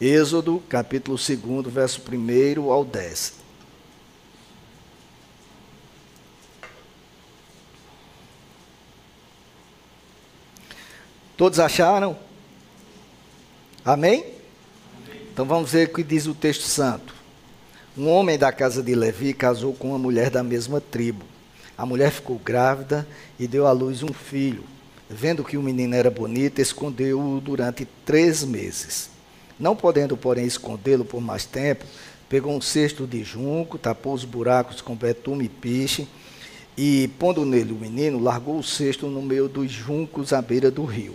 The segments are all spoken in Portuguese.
Êxodo, capítulo 2, verso 1 ao 10. Todos acharam? Amém? Então vamos ver o que diz o texto santo. Um homem da casa de Levi casou com uma mulher da mesma tribo. A mulher ficou grávida e deu à luz um filho. Vendo que o menino era bonito, escondeu-o durante três meses. Não podendo, porém, escondê-lo por mais tempo, pegou um cesto de junco, tapou os buracos com betume e piche, e, pondo nele o menino, largou o cesto no meio dos juncos à beira do rio.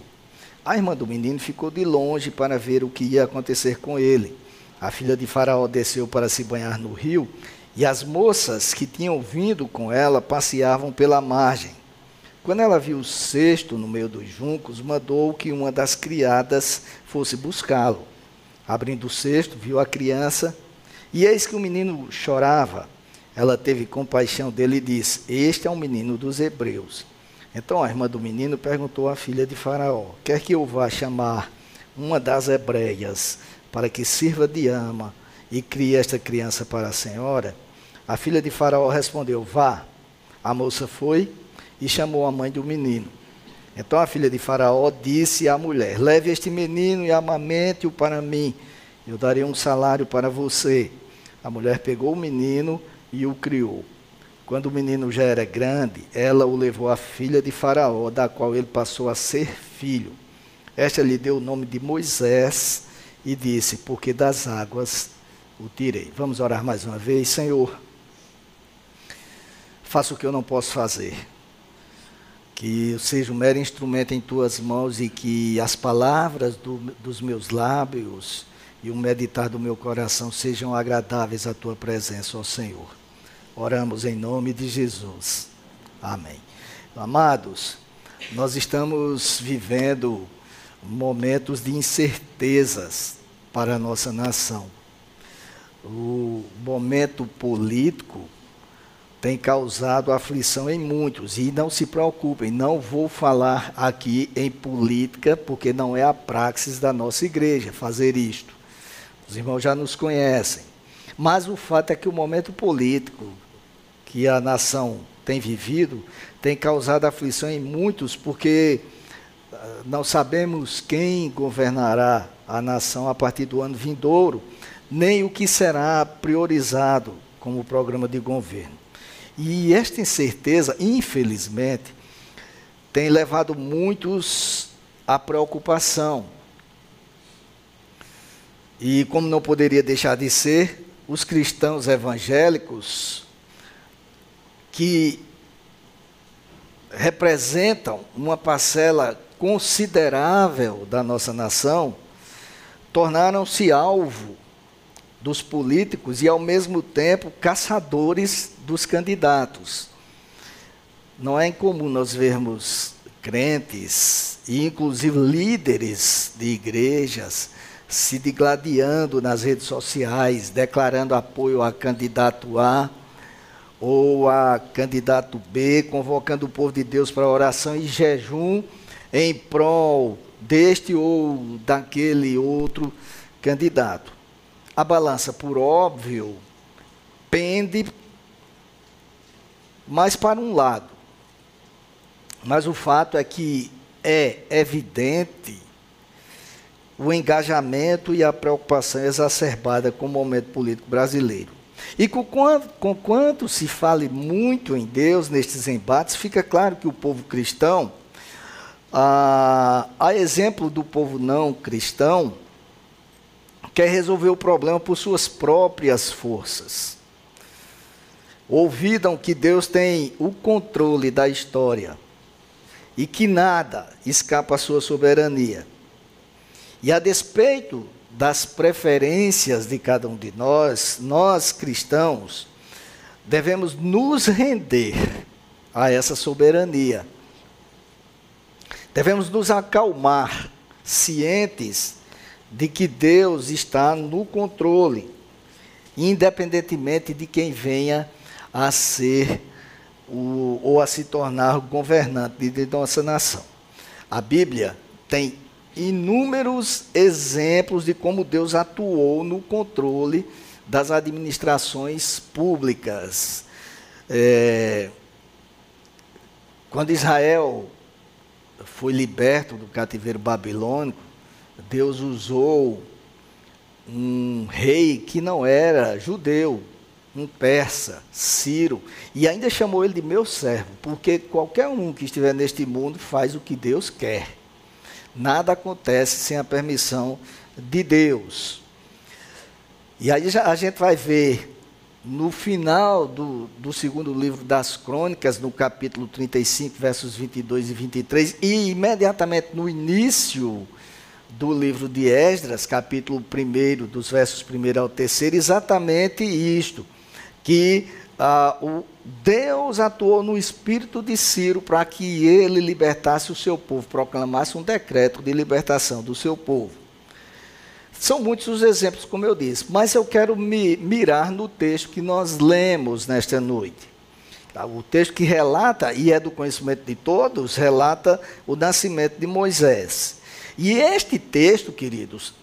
A irmã do menino ficou de longe para ver o que ia acontecer com ele. A filha de Faraó desceu para se banhar no rio, e as moças que tinham vindo com ela passeavam pela margem. Quando ela viu o cesto no meio dos juncos, mandou que uma das criadas fosse buscá-lo. Abrindo o cesto, viu a criança, e eis que o menino chorava. Ela teve compaixão dele e disse: Este é um menino dos hebreus. Então a irmã do menino perguntou à filha de Faraó: Quer que eu vá chamar uma das hebreias para que sirva de ama e crie esta criança para a senhora? A filha de Faraó respondeu: Vá. A moça foi e chamou a mãe do menino. Então a filha de Faraó disse à mulher: Leve este menino e amamente-o para mim. Eu darei um salário para você. A mulher pegou o menino e o criou. Quando o menino já era grande, ela o levou à filha de Faraó, da qual ele passou a ser filho. Esta lhe deu o nome de Moisés e disse: Porque das águas o tirei. Vamos orar mais uma vez, Senhor. Faça o que eu não posso fazer que eu seja um mero instrumento em tuas mãos e que as palavras do, dos meus lábios e o meditar do meu coração sejam agradáveis à tua presença, ó Senhor. Oramos em nome de Jesus. Amém. Amados, nós estamos vivendo momentos de incertezas para a nossa nação. O momento político tem causado aflição em muitos. E não se preocupem, não vou falar aqui em política, porque não é a praxis da nossa igreja fazer isto. Os irmãos já nos conhecem. Mas o fato é que o momento político que a nação tem vivido tem causado aflição em muitos, porque ah, não sabemos quem governará a nação a partir do ano vindouro, nem o que será priorizado como programa de governo. E esta incerteza, infelizmente, tem levado muitos à preocupação. E como não poderia deixar de ser, os cristãos evangélicos que representam uma parcela considerável da nossa nação, tornaram-se alvo dos políticos e, ao mesmo tempo, caçadores dos candidatos. Não é incomum nós vermos crentes e, inclusive, líderes de igrejas se digladiando nas redes sociais, declarando apoio a candidato A ou a candidato B, convocando o povo de Deus para oração e jejum em prol deste ou daquele outro candidato. A balança, por óbvio, pende mais para um lado. Mas o fato é que é evidente o engajamento e a preocupação exacerbada com o momento político brasileiro. E com quanto, com quanto se fale muito em Deus nestes embates, fica claro que o povo cristão, a, a exemplo do povo não cristão, quer resolver o problema por suas próprias forças. Ouvidam que Deus tem o controle da história e que nada escapa à sua soberania. E a despeito das preferências de cada um de nós, nós cristãos devemos nos render a essa soberania. Devemos nos acalmar, cientes de que Deus está no controle, independentemente de quem venha a ser o, ou a se tornar governante de nossa nação. A Bíblia tem inúmeros exemplos de como Deus atuou no controle das administrações públicas. É, quando Israel foi liberto do cativeiro babilônico, Deus usou um rei que não era judeu, um persa, Ciro, e ainda chamou ele de meu servo, porque qualquer um que estiver neste mundo faz o que Deus quer. Nada acontece sem a permissão de Deus. E aí a gente vai ver no final do, do segundo livro das Crônicas, no capítulo 35, versos 22 e 23, e imediatamente no início do livro de Esdras, capítulo 1, dos versos 1 ao 3, exatamente isto, que ah, o Deus atuou no espírito de Ciro para que ele libertasse o seu povo, proclamasse um decreto de libertação do seu povo. São muitos os exemplos, como eu disse, mas eu quero me mirar no texto que nós lemos nesta noite. Tá, o texto que relata, e é do conhecimento de todos, relata o nascimento de Moisés. E este texto, queridos,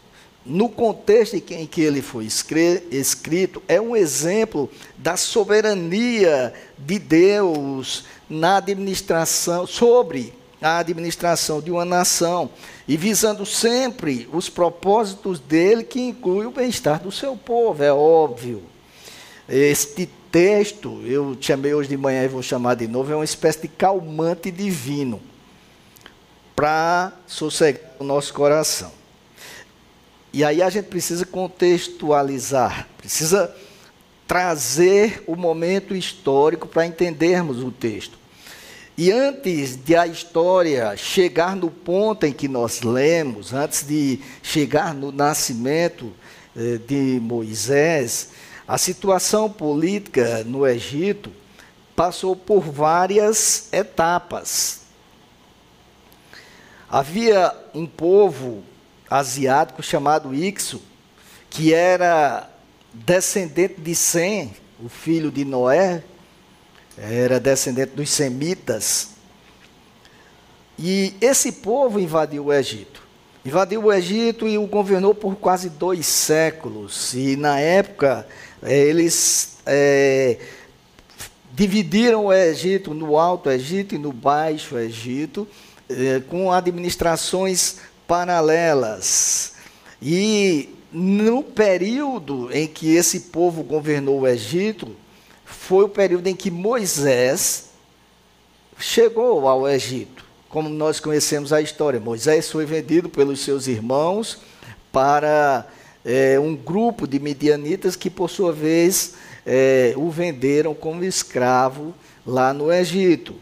no contexto em que ele foi escrito, é um exemplo da soberania de Deus na administração, sobre a administração de uma nação, e visando sempre os propósitos dele, que inclui o bem-estar do seu povo, é óbvio. Este texto, eu chamei hoje de manhã e vou chamar de novo, é uma espécie de calmante divino para sossegar o nosso coração. E aí a gente precisa contextualizar, precisa trazer o momento histórico para entendermos o texto. E antes de a história chegar no ponto em que nós lemos, antes de chegar no nascimento eh, de Moisés, a situação política no Egito passou por várias etapas. Havia um povo asiático chamado Ixo, que era descendente de Sem, o filho de Noé, era descendente dos semitas. E esse povo invadiu o Egito. Invadiu o Egito e o governou por quase dois séculos. E na época eh, eles é, dividiram o Egito no Alto Egito e no Baixo Egito, com administrações paralelas. E no período em que esse povo governou o Egito, foi o período em que Moisés chegou ao Egito. Como nós conhecemos a história, Moisés foi vendido pelos seus irmãos para é, um grupo de midianitas que, por sua vez, é, o venderam como escravo lá no Egito.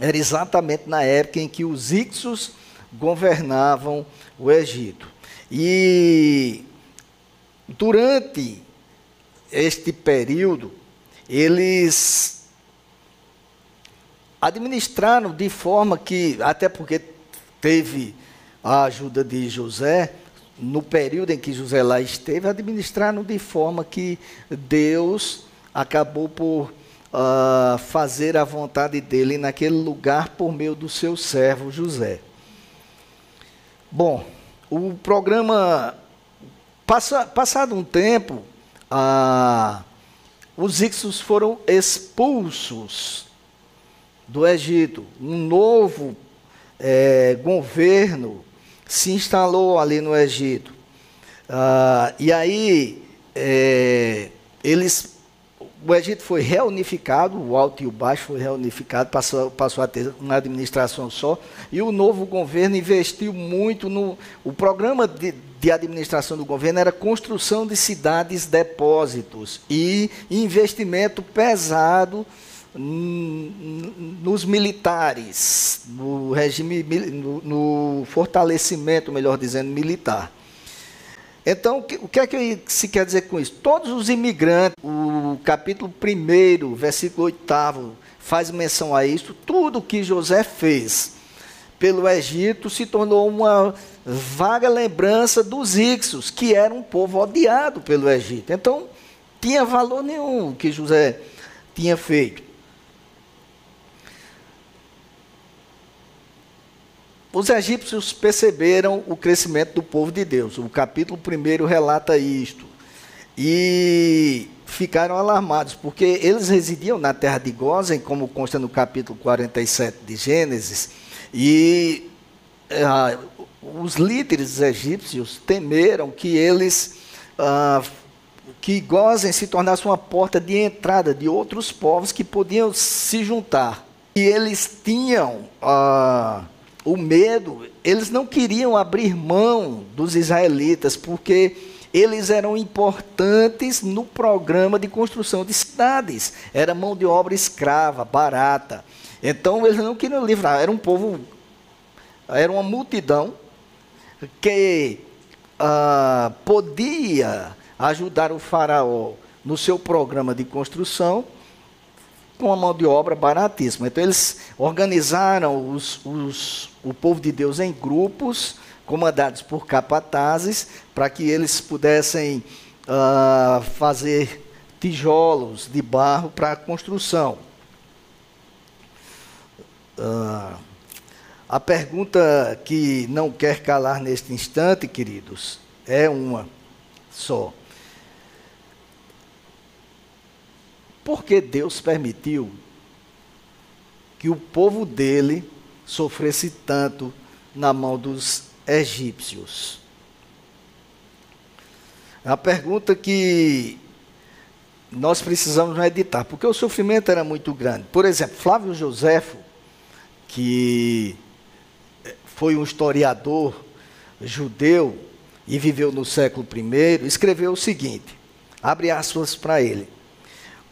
Era exatamente na época em que os Ixos governavam o Egito. E durante este período, eles administraram de forma que, até porque teve a ajuda de José, no período em que José lá esteve, administraram de forma que Deus acabou por uh, fazer a vontade dele naquele lugar por meio do seu servo José. Bom, o programa, passa, passado um tempo, ah, os Ixos foram expulsos do Egito. Um novo é, governo se instalou ali no Egito. Ah, e aí, é, eles o Egito foi reunificado, o alto e o baixo foi reunificado, passou, passou a ter uma administração só, e o novo governo investiu muito no. O programa de, de administração do governo era construção de cidades depósitos e investimento pesado nos militares, no regime, no, no fortalecimento, melhor dizendo, militar. Então, o que é que se quer dizer com isso? Todos os imigrantes, o capítulo 1, versículo 8, faz menção a isso. Tudo que José fez pelo Egito se tornou uma vaga lembrança dos Ixos, que era um povo odiado pelo Egito. Então, tinha valor nenhum o que José tinha feito. Os egípcios perceberam o crescimento do povo de Deus. O capítulo 1 relata isto. E ficaram alarmados, porque eles residiam na terra de Gozen, como consta no capítulo 47 de Gênesis, e ah, os líderes egípcios temeram que eles, ah, que Gozen se tornasse uma porta de entrada de outros povos que podiam se juntar. E eles tinham ah, o medo, eles não queriam abrir mão dos israelitas, porque eles eram importantes no programa de construção de cidades. Era mão de obra escrava, barata. Então eles não queriam livrar, era um povo, era uma multidão que ah, podia ajudar o faraó no seu programa de construção com a mão de obra baratíssima. Então eles organizaram os, os, o povo de Deus em grupos, comandados por capatazes, para que eles pudessem uh, fazer tijolos de barro para a construção. Uh, a pergunta que não quer calar neste instante, queridos, é uma só. Por que Deus permitiu que o povo dele sofresse tanto na mão dos egípcios? É uma pergunta que nós precisamos meditar, porque o sofrimento era muito grande. Por exemplo, Flávio Joséfo, que foi um historiador judeu e viveu no século I, escreveu o seguinte: abre aspas para ele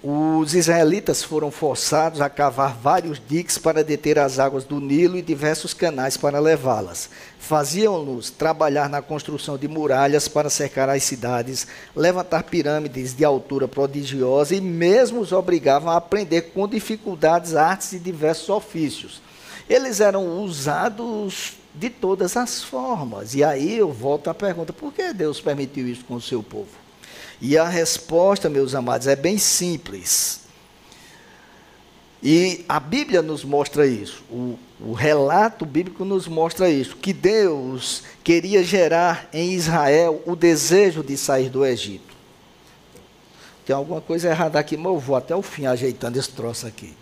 os israelitas foram forçados a cavar vários diques para deter as águas do Nilo e diversos canais para levá-las. Faziam-nos trabalhar na construção de muralhas para cercar as cidades, levantar pirâmides de altura prodigiosa e mesmo os obrigavam a aprender com dificuldades artes e diversos ofícios. Eles eram usados de todas as formas. E aí eu volto à pergunta: por que Deus permitiu isso com o seu povo? E a resposta, meus amados, é bem simples. E a Bíblia nos mostra isso, o, o, relato bíblico nos mostra isso, que Deus queria gerar em Israel o desejo de sair do Egito. Tem alguma coisa errada aqui, mas eu vou até o fim ajeitando esse troço aqui.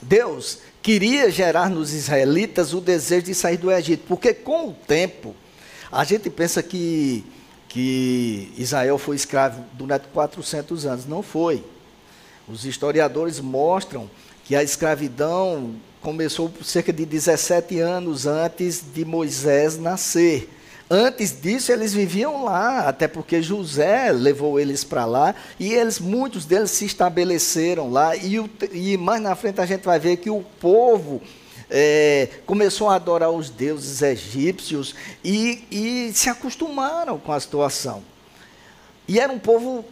Deus queria gerar nos israelitas o desejo de sair do Egito, porque com o tempo, a gente pensa que que Israel foi escravo durante 400 anos. Não foi. Os historiadores mostram que a escravidão começou cerca de 17 anos antes de Moisés nascer. Antes disso, eles viviam lá, até porque José levou eles para lá, e eles, muitos deles se estabeleceram lá, e, o, e mais na frente a gente vai ver que o povo é, começou a adorar os deuses egípcios e, e se acostumaram com a situação. E era um povo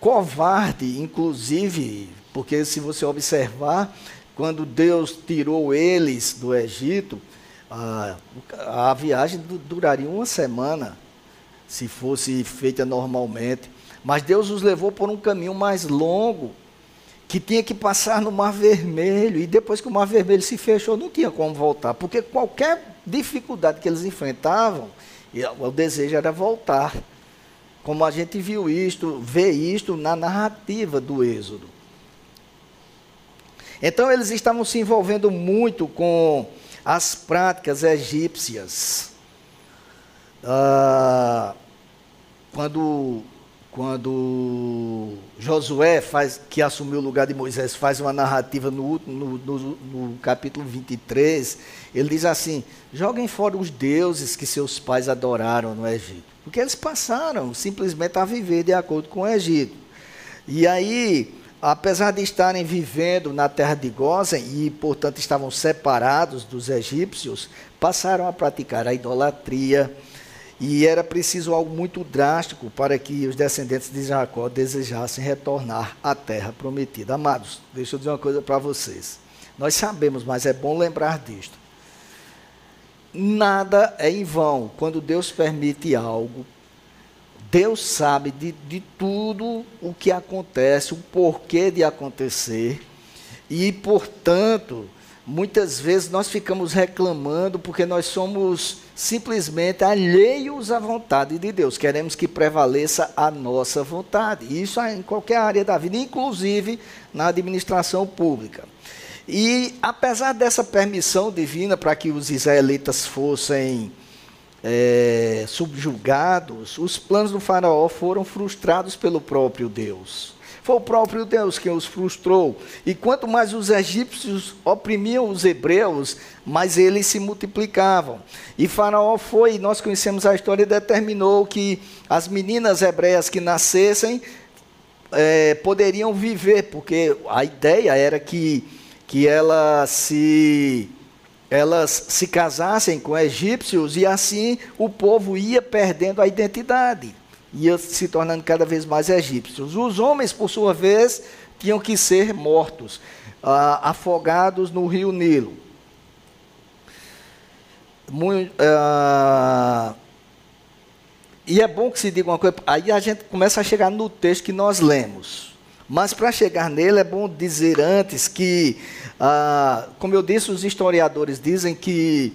covarde, inclusive, porque se você observar, quando Deus tirou eles do Egito, a, a viagem duraria uma semana, se fosse feita normalmente. Mas Deus os levou por um caminho mais longo, que tinha que passar no Mar Vermelho, e depois que o Mar Vermelho se fechou, não tinha como voltar, porque qualquer dificuldade que eles enfrentavam, o desejo era voltar. Como a gente viu isto, vê isto na narrativa do Êxodo. Então eles estavam se envolvendo muito com as práticas egípcias. Ah, quando quando Josué, faz, que assumiu o lugar de Moisés, faz uma narrativa no, no, no, no, capítulo 23, ele diz assim: joguem fora os deuses que seus pais adoraram no Egito. Porque eles passaram simplesmente a viver de acordo com o Egito. E aí, apesar de estarem vivendo na terra de Gozen e, portanto, estavam separados dos egípcios, passaram a praticar a idolatria e era preciso algo muito drástico para que os descendentes de Jacó desejassem retornar à terra prometida. Amados, deixa eu dizer uma coisa para vocês. Nós sabemos, mas é bom lembrar disto. Nada é em vão. Quando Deus permite algo, Deus sabe de, de tudo o que acontece, o porquê de acontecer. E, portanto, muitas vezes nós ficamos reclamando porque nós somos simplesmente alheios à vontade de Deus. Queremos que prevaleça a nossa vontade. Isso em qualquer área da vida, inclusive na administração pública. E apesar dessa permissão divina para que os israelitas fossem é, subjugados, os planos do faraó foram frustrados pelo próprio Deus. Foi o próprio Deus que os frustrou. E quanto mais os egípcios oprimiam os hebreus, mais eles se multiplicavam. E Faraó foi, nós conhecemos a história, determinou que as meninas hebreias que nascessem é, poderiam viver, porque a ideia era que, que elas se elas se casassem com egípcios e assim o povo ia perdendo a identidade ia se tornando cada vez mais egípcios. Os homens, por sua vez, tinham que ser mortos, ah, afogados no rio Nilo. Muito, ah, e é bom que se diga uma coisa, aí a gente começa a chegar no texto que nós lemos. Mas para chegar nele é bom dizer antes que, ah, como eu disse, os historiadores dizem que,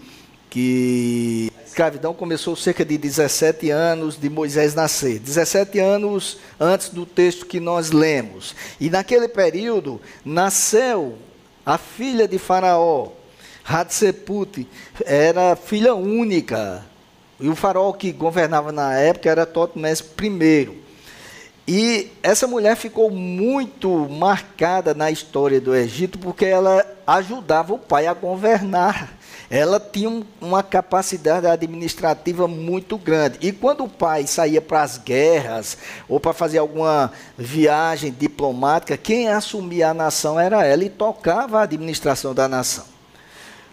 que escravidão começou cerca de 17 anos de Moisés nascer, 17 anos antes do texto que nós lemos. E naquele período nasceu a filha de Faraó, Hatseput, era filha única. E o faraó que governava na época era Totmés I. E essa mulher ficou muito marcada na história do Egito porque ela ajudava o pai a governar ela tinha uma capacidade administrativa muito grande. E quando o pai saía para as guerras ou para fazer alguma viagem diplomática, quem assumia a nação era ela e tocava a administração da nação.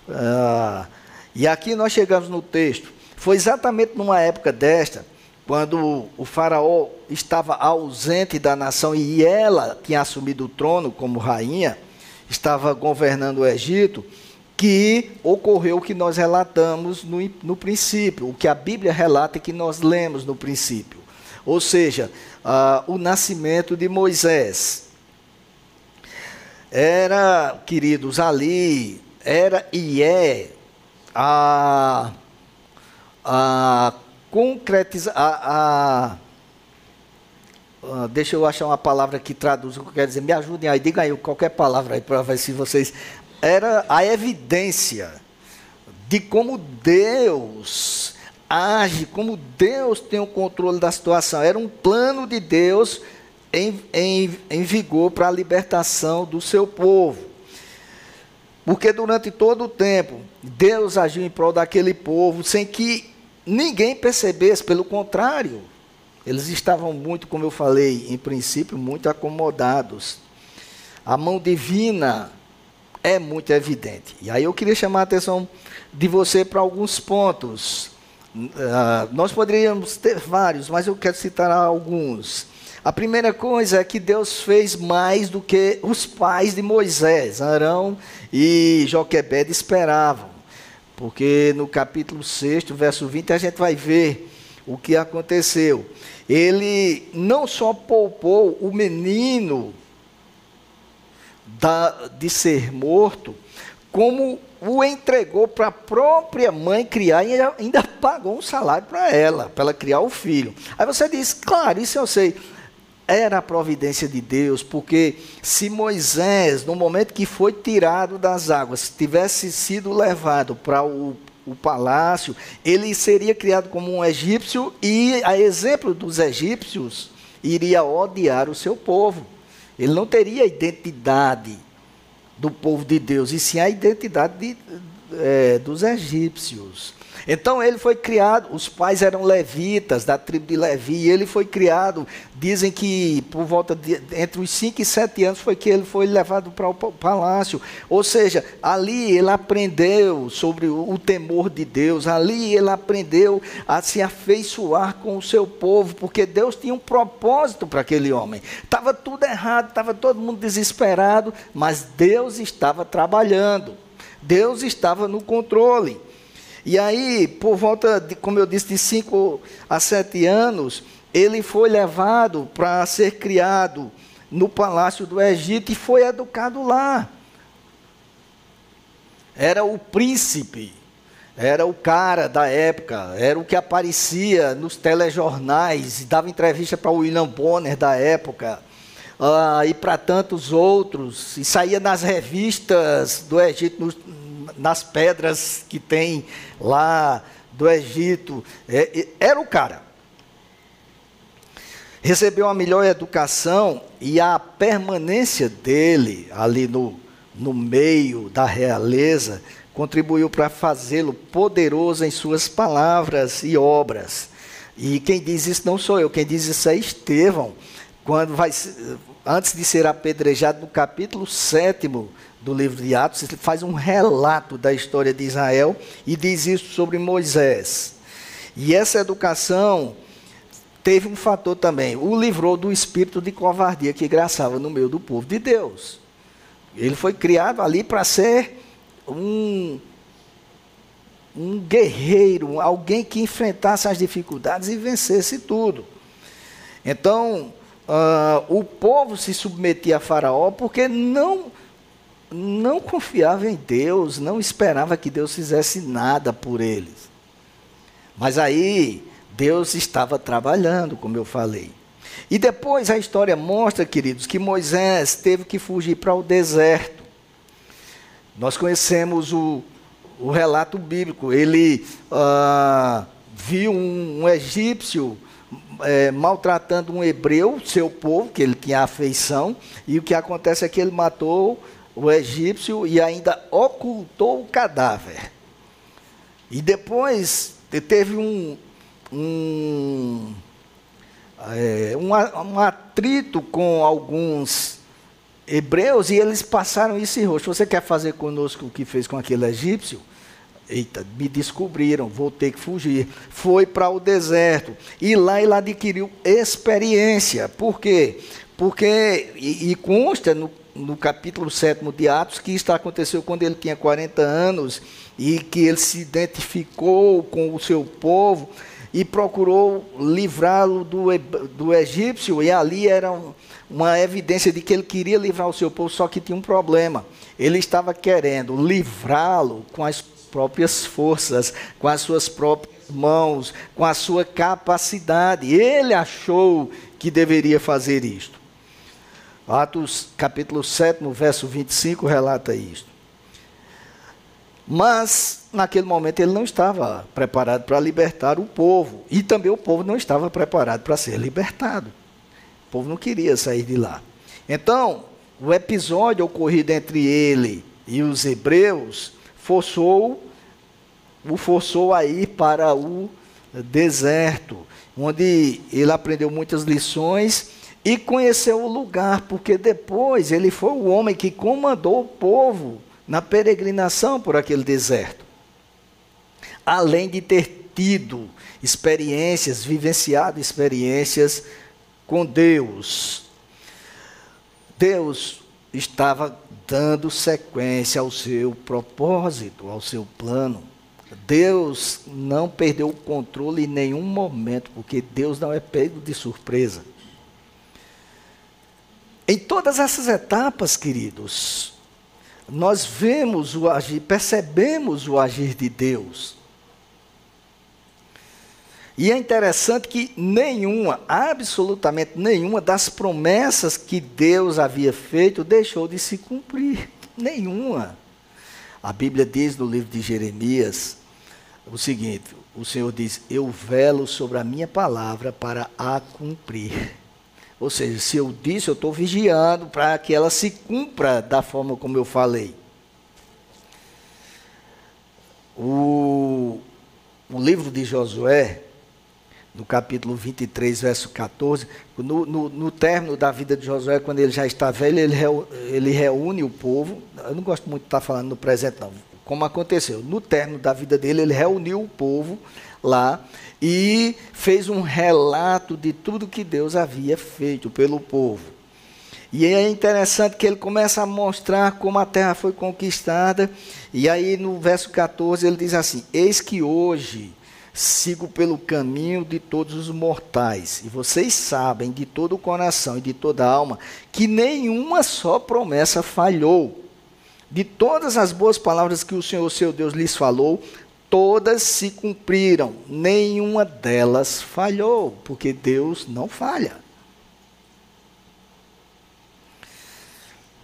Ah, e aqui nós chegamos no texto. Foi exatamente numa época desta, quando o faraó estava ausente da nação e ela tinha assumido o trono como rainha, estava governando o Egito que ocorreu o que nós relatamos no, no princípio, o que a Bíblia relata e que nós lemos no princípio. Ou seja, uh, o nascimento de Moisés. Era, queridos, ali, era e é a, a concretizar, a, a deixa eu achar uma palavra que traduz o que quer dizer. Me ajudem aí, diga aí qualquer palavra aí para ver se vocês era a evidência de como Deus age, como Deus tem o controle da situação. Era um plano de Deus em, em, em vigor para a libertação do seu povo. Porque durante todo o tempo, Deus agiu em prol daquele povo sem que ninguém percebesse, pelo contrário, eles estavam muito, como eu falei, em princípio, muito acomodados. A mão divina é muito evidente. E aí eu queria chamar a atenção de você para alguns pontos. Uh, nós poderíamos ter vários, mas eu quero citar alguns. A primeira coisa é que Deus fez mais do que os pais de Moisés, Arão e Joquebed esperavam. Porque no capítulo 6, verso 20, a gente vai ver o que aconteceu. Ele não só poupou o menino da, de ser morto, como o entregou para a própria mãe criar e ainda pagou um salário para ela, para ela criar o filho. Aí você diz, claro, isso eu sei. Era a providência de Deus, porque se Moisés, no momento que foi tirado das águas, tivesse sido levado para o, o palácio, ele seria criado como um egípcio e, a exemplo dos egípcios, iria odiar o seu povo. Ele não teria a identidade do povo de Deus, e sim a identidade de, é, dos egípcios. Então ele foi criado, os pais eram levitas, da tribo de Levi, e ele foi criado, dizem que por volta de entre os 5 e 7 anos foi que ele foi levado para o palácio. Ou seja, ali ele aprendeu sobre o temor de Deus, ali ele aprendeu a se afeiçoar com o seu povo, porque Deus tinha um propósito para aquele homem. Estava tudo errado, estava todo mundo desesperado, mas Deus estava trabalhando. Deus estava no controle. E aí, por volta, de, como eu disse, de 5 a 7 anos, ele foi levado para ser criado no palácio do Egito e foi educado lá. era o príncipe, era o cara da época, era o que aparecia nos telejornais, dava entrevista para o William Bonner da época, uh, e para tantos outros, e saía nas revistas do Egito, nos, nas pedras que tem lá do Egito. É, era o cara. Recebeu a melhor educação e a permanência dele ali no, no meio da realeza contribuiu para fazê-lo poderoso em suas palavras e obras. E quem diz isso não sou eu, quem diz isso é Estevão, quando vai, antes de ser apedrejado, no capítulo 7 do livro de Atos, ele faz um relato da história de Israel e diz isso sobre Moisés. E essa educação teve um fator também, o livrou do espírito de covardia que graçava no meio do povo de Deus. Ele foi criado ali para ser um, um guerreiro, alguém que enfrentasse as dificuldades e vencesse tudo. Então, uh, o povo se submetia a Faraó porque não não confiava em Deus, não esperava que Deus fizesse nada por eles. Mas aí Deus estava trabalhando, como eu falei. E depois a história mostra, queridos, que Moisés teve que fugir para o deserto. Nós conhecemos o, o relato bíblico. Ele ah, viu um, um egípcio é, maltratando um hebreu, seu povo, que ele tinha afeição, e o que acontece é que ele matou o egípcio e ainda ocultou o cadáver. E depois teve um, um, é, um, um atrito com alguns hebreus e eles passaram isso em rosto. Você quer fazer conosco o que fez com aquele egípcio? Eita, me descobriram, vou ter que fugir. Foi para o deserto. E lá ele adquiriu experiência. Por quê? Porque, e, e consta no no capítulo 7 de Atos, que isso aconteceu quando ele tinha 40 anos e que ele se identificou com o seu povo e procurou livrá-lo do, do egípcio, e ali era um, uma evidência de que ele queria livrar o seu povo, só que tinha um problema. Ele estava querendo livrá-lo com as próprias forças, com as suas próprias mãos, com a sua capacidade. Ele achou que deveria fazer isto. Atos capítulo 7, no verso 25, relata isto. Mas, naquele momento, ele não estava preparado para libertar o povo. E também o povo não estava preparado para ser libertado. O povo não queria sair de lá. Então, o episódio ocorrido entre ele e os hebreus forçou, o forçou a ir para o deserto, onde ele aprendeu muitas lições e conheceu o lugar, porque depois ele foi o homem que comandou o povo na peregrinação por aquele deserto. Além de ter tido experiências, vivenciado experiências com Deus. Deus estava dando sequência ao seu propósito, ao seu plano. Deus não perdeu o controle em nenhum momento, porque Deus não é pego de surpresa. Em todas essas etapas, queridos, nós vemos o agir, percebemos o agir de Deus. E é interessante que nenhuma, absolutamente nenhuma das promessas que Deus havia feito deixou de se cumprir. Nenhuma. A Bíblia diz no livro de Jeremias o seguinte: o Senhor diz: Eu velo sobre a minha palavra para a cumprir. Ou seja, se eu disse, eu estou vigiando para que ela se cumpra da forma como eu falei. O, o livro de Josué, no capítulo 23, verso 14, no, no, no término da vida de Josué, quando ele já está velho, ele, ele reúne o povo. Eu não gosto muito de estar falando no presente, não. Como aconteceu? No término da vida dele, ele reuniu o povo lá e fez um relato de tudo que Deus havia feito pelo povo. E é interessante que ele começa a mostrar como a terra foi conquistada. E aí no verso 14 ele diz assim: Eis que hoje sigo pelo caminho de todos os mortais. E vocês sabem de todo o coração e de toda a alma que nenhuma só promessa falhou. De todas as boas palavras que o Senhor seu Deus lhes falou, todas se cumpriram, nenhuma delas falhou, porque Deus não falha.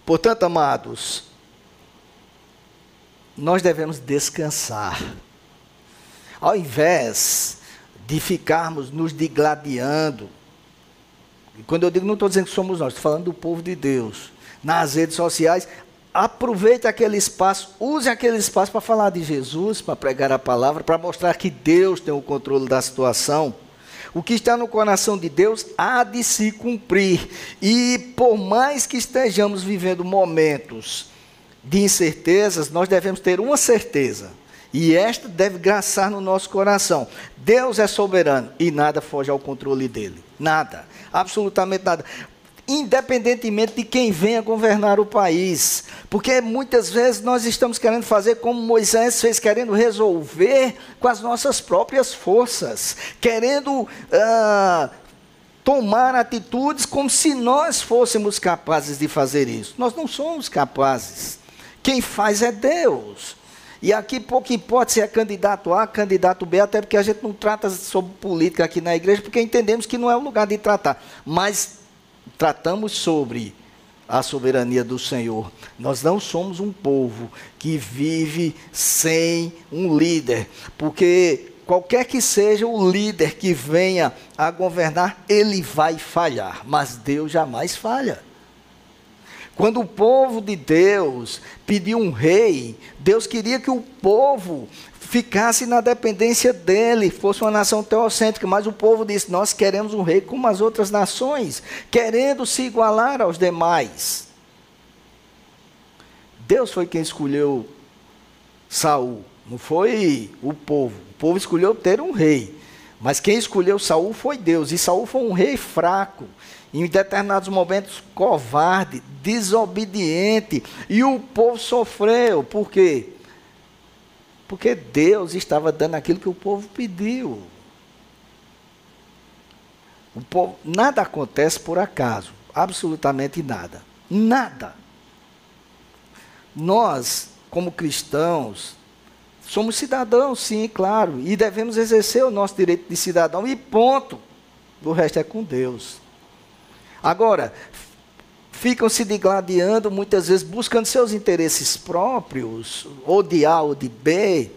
Portanto, amados, nós devemos descansar. Ao invés de ficarmos nos digladiando, e quando eu digo, não estou dizendo que somos nós, estou falando do povo de Deus, nas redes sociais, aproveite aquele espaço, use aquele espaço para falar de Jesus, para pregar a palavra, para mostrar que Deus tem o controle da situação. O que está no coração de Deus há de se cumprir. E por mais que estejamos vivendo momentos de incertezas, nós devemos ter uma certeza. E esta deve graçar no nosso coração. Deus é soberano e nada foge ao controle dele. Nada. Absolutamente nada independentemente de quem venha governar o país. Porque muitas vezes nós estamos querendo fazer como Moisés fez, querendo resolver com as nossas próprias forças, querendo ah, tomar atitudes como se nós fôssemos capazes de fazer isso. Nós não somos capazes. Quem faz é Deus. E aqui pouco importa se é candidato A, candidato B, até porque a gente não trata sobre política aqui na igreja, porque entendemos que não é o lugar de tratar. Mas tratamos sobre a soberania do Senhor. Nós não somos um povo que vive sem um líder, porque qualquer que seja o líder que venha a governar, ele vai falhar, mas Deus jamais falha. Quando o povo de Deus pediu um rei, Deus queria que o povo ficasse na dependência dele, fosse uma nação teocêntrica, mas o povo disse: Nós queremos um rei como as outras nações, querendo se igualar aos demais. Deus foi quem escolheu Saul, não foi o povo. O povo escolheu ter um rei, mas quem escolheu Saul foi Deus, e Saul foi um rei fraco, em determinados momentos covarde, desobediente, e o povo sofreu, por quê? Porque Deus estava dando aquilo que o povo pediu. O povo, nada acontece por acaso, absolutamente nada. Nada. Nós, como cristãos, somos cidadãos, sim, claro, e devemos exercer o nosso direito de cidadão, e ponto. O resto é com Deus. Agora, ficam se digladiando, muitas vezes buscando seus interesses próprios, ou de A ou de B,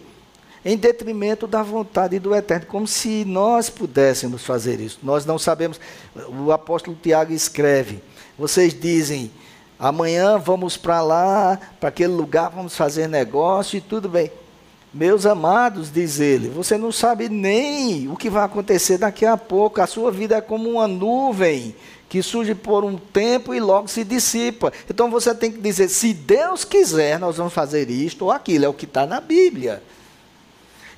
em detrimento da vontade do Eterno, como se nós pudéssemos fazer isso. Nós não sabemos. O apóstolo Tiago escreve: vocês dizem, amanhã vamos para lá, para aquele lugar, vamos fazer negócio e tudo bem. Meus amados, diz ele, você não sabe nem o que vai acontecer daqui a pouco. A sua vida é como uma nuvem que surge por um tempo e logo se dissipa. Então você tem que dizer: se Deus quiser, nós vamos fazer isto ou aquilo. É o que está na Bíblia.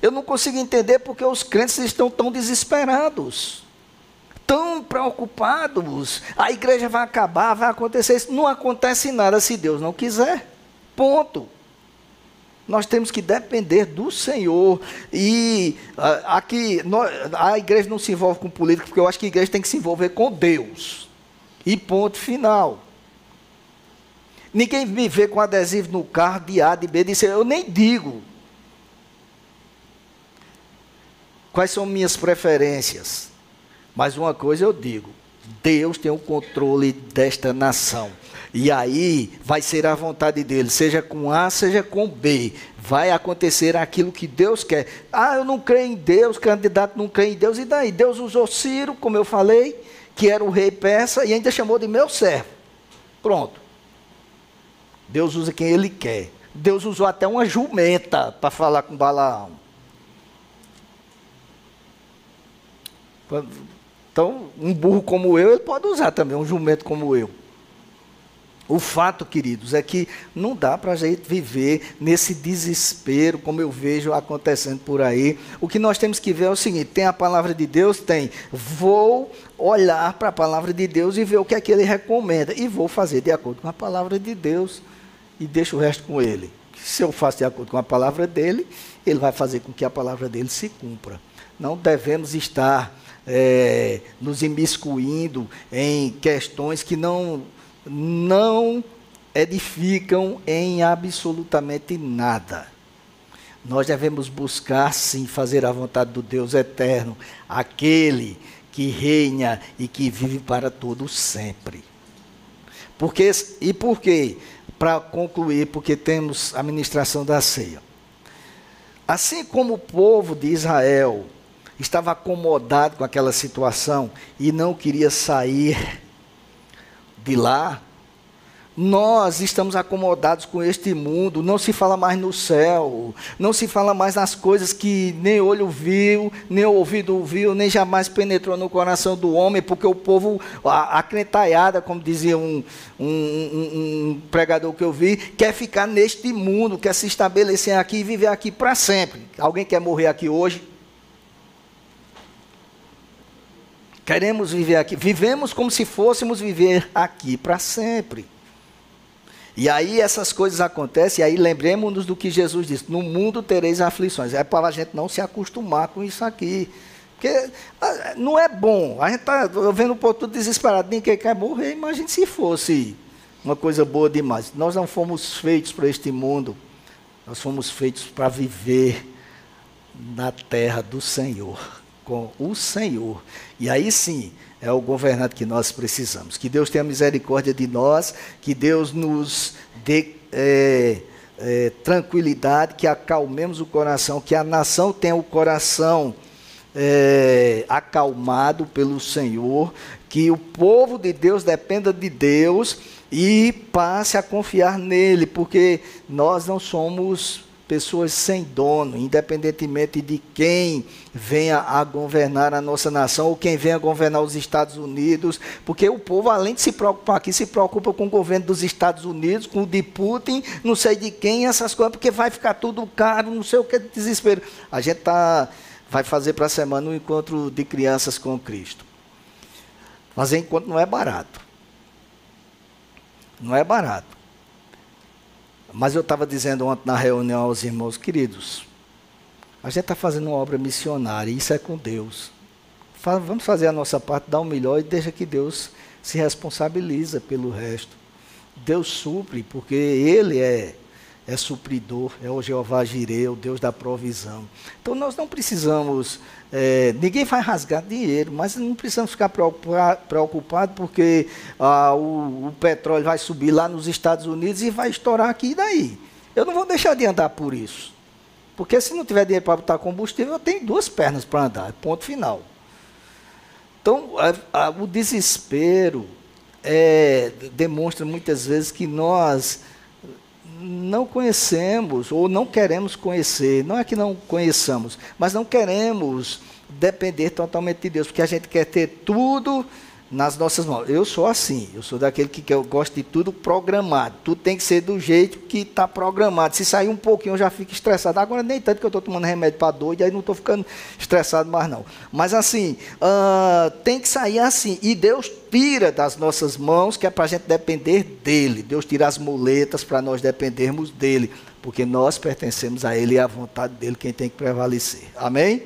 Eu não consigo entender porque os crentes estão tão desesperados, tão preocupados. A igreja vai acabar, vai acontecer isso. Não acontece nada se Deus não quiser. Ponto. Nós temos que depender do Senhor. E uh, aqui, a igreja não se envolve com política, porque eu acho que a igreja tem que se envolver com Deus. E ponto final. Ninguém me vê com adesivo no carro de A, de B, de C. Eu nem digo. Quais são minhas preferências? Mas uma coisa eu digo: Deus tem o controle desta nação. E aí vai ser a vontade dele, seja com A, seja com B. Vai acontecer aquilo que Deus quer. Ah, eu não creio em Deus, candidato não crê em Deus. E daí? Deus usou Ciro, como eu falei, que era o rei persa, e ainda chamou de meu servo. Pronto. Deus usa quem ele quer. Deus usou até uma jumenta para falar com Balaão. Então, um burro como eu, ele pode usar também, um jumento como eu. O fato, queridos, é que não dá para a gente viver nesse desespero, como eu vejo acontecendo por aí. O que nós temos que ver é o seguinte: tem a palavra de Deus? Tem. Vou olhar para a palavra de Deus e ver o que é que ele recomenda. E vou fazer de acordo com a palavra de Deus e deixo o resto com ele. Se eu faço de acordo com a palavra dele, ele vai fazer com que a palavra dele se cumpra. Não devemos estar é, nos imiscuindo em questões que não não edificam em absolutamente nada. Nós devemos buscar sim fazer a vontade do Deus eterno, aquele que reina e que vive para todo sempre. Porque, e por quê? Para concluir, porque temos a ministração da ceia. Assim como o povo de Israel estava acomodado com aquela situação e não queria sair de lá, nós estamos acomodados com este mundo, não se fala mais no céu, não se fala mais nas coisas que nem olho viu, nem ouvido ouviu, nem jamais penetrou no coração do homem, porque o povo, a, a crentalhada, como dizia um, um, um, um pregador que eu vi, quer ficar neste mundo, quer se estabelecer aqui e viver aqui para sempre. Alguém quer morrer aqui hoje? Queremos viver aqui, vivemos como se fôssemos viver aqui para sempre. E aí essas coisas acontecem, e aí lembremos-nos do que Jesus disse: no mundo tereis aflições. É para a gente não se acostumar com isso aqui. Porque ah, não é bom. A gente está vendo o povo tudo desesperado, ninguém quer morrer. Imagine se fosse uma coisa boa demais. Nós não fomos feitos para este mundo, nós fomos feitos para viver na terra do Senhor, com o Senhor. E aí sim, é o governante que nós precisamos. Que Deus tenha misericórdia de nós, que Deus nos dê é, é, tranquilidade, que acalmemos o coração, que a nação tenha o coração é, acalmado pelo Senhor, que o povo de Deus dependa de Deus e passe a confiar nele, porque nós não somos pessoas sem dono, independentemente de quem venha a governar a nossa nação ou quem venha a governar os Estados Unidos, porque o povo, além de se preocupar aqui, se preocupa com o governo dos Estados Unidos, com o de Putin, não sei de quem, essas coisas, porque vai ficar tudo caro, não sei o que, desespero. A gente tá, vai fazer para a semana um encontro de crianças com Cristo. Fazer encontro não é barato. Não é barato. Mas eu estava dizendo ontem na reunião aos irmãos queridos, a gente está fazendo uma obra missionária, isso é com Deus. Vamos fazer a nossa parte, dar o melhor e deixa que Deus se responsabiliza pelo resto. Deus supre, porque Ele é é supridor, é o Jeová Jireh, o Deus da provisão. Então nós não precisamos, é, ninguém vai rasgar dinheiro, mas não precisamos ficar preocupados preocupado porque ah, o, o, petróleo vai subir lá nos Estados Unidos e vai estourar aqui e daí. Eu não vou deixar de andar por isso. Porque se não tiver dinheiro para botar combustível, eu tenho duas pernas para andar, ponto final. Então, a, a, o desespero é, demonstra muitas vezes que nós não conhecemos ou não queremos conhecer. Não é que não conheçamos, mas não queremos depender totalmente de Deus, porque a gente quer ter tudo nas nossas mãos. Eu sou assim, eu sou daquele que, que eu gosto de tudo programado. Tudo tem que ser do jeito que está programado. Se sair um pouquinho, eu já fico estressado. Agora, nem tanto que eu estou tomando remédio para doido, aí não estou ficando estressado mais não. Mas assim, uh, tem que sair assim. E Deus tira das nossas mãos, que é para a gente depender dEle. Deus tira as muletas para nós dependermos dEle. Porque nós pertencemos a Ele e à vontade dEle quem tem que prevalecer. Amém?